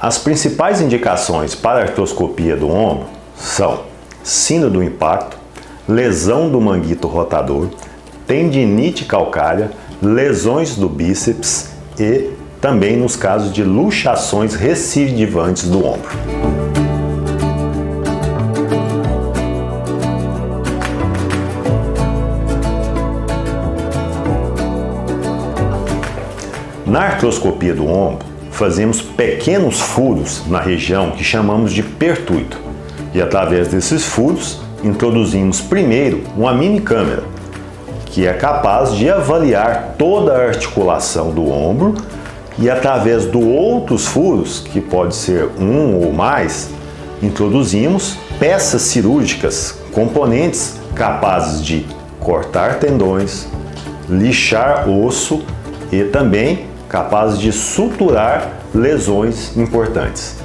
As principais indicações para artroscopia do ombro são síndrome do impacto, lesão do manguito rotador, tendinite calcária, lesões do bíceps e também nos casos de luxações recidivantes do ombro. Na artroscopia do ombro, fazemos pequenos furos na região que chamamos de pertuito. E através desses furos, introduzimos primeiro uma mini câmera, que é capaz de avaliar toda a articulação do ombro e através do outros furos, que pode ser um ou mais, introduzimos peças cirúrgicas, componentes capazes de cortar tendões, lixar osso e também capazes de suturar lesões importantes.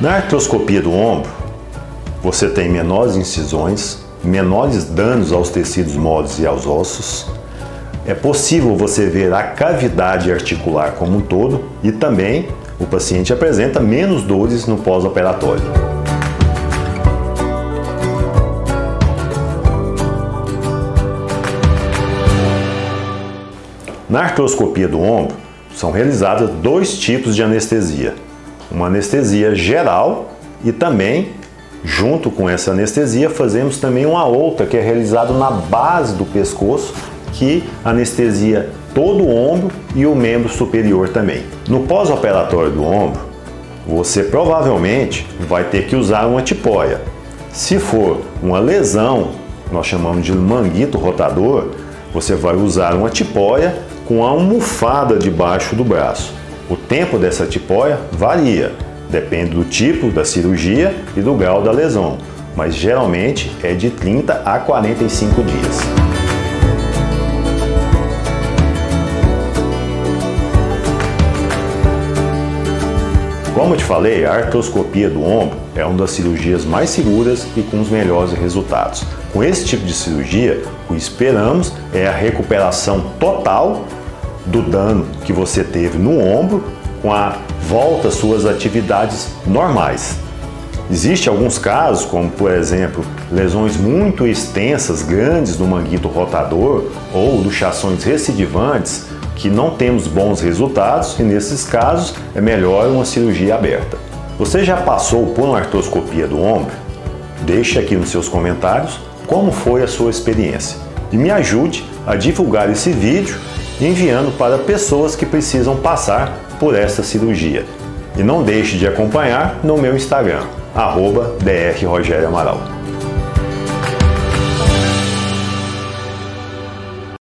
Na artroscopia do ombro, você tem menores incisões, menores danos aos tecidos moles e aos ossos. É possível você ver a cavidade articular como um todo e também o paciente apresenta menos dores no pós-operatório. Na artroscopia do ombro, são realizados dois tipos de anestesia. Uma anestesia geral e também, junto com essa anestesia, fazemos também uma outra que é realizada na base do pescoço, que anestesia todo o ombro e o membro superior também. No pós-operatório do ombro, você provavelmente vai ter que usar uma tipóia. Se for uma lesão, nós chamamos de manguito rotador, você vai usar uma tipóia com a almofada debaixo do braço. O tempo dessa tipóia varia, depende do tipo da cirurgia e do grau da lesão, mas geralmente é de 30 a 45 dias. Como eu te falei, a artroscopia do ombro é uma das cirurgias mais seguras e com os melhores resultados. Com esse tipo de cirurgia, o que esperamos é a recuperação total do dano que você teve no ombro com a volta às suas atividades normais. Existem alguns casos, como por exemplo, lesões muito extensas, grandes do manguito rotador ou luxações recidivantes, que não temos bons resultados e nesses casos é melhor uma cirurgia aberta. Você já passou por uma artroscopia do ombro? Deixe aqui nos seus comentários como foi a sua experiência e me ajude a divulgar esse vídeo enviando para pessoas que precisam passar por essa cirurgia. E não deixe de acompanhar no meu Instagram, arroba Amaral.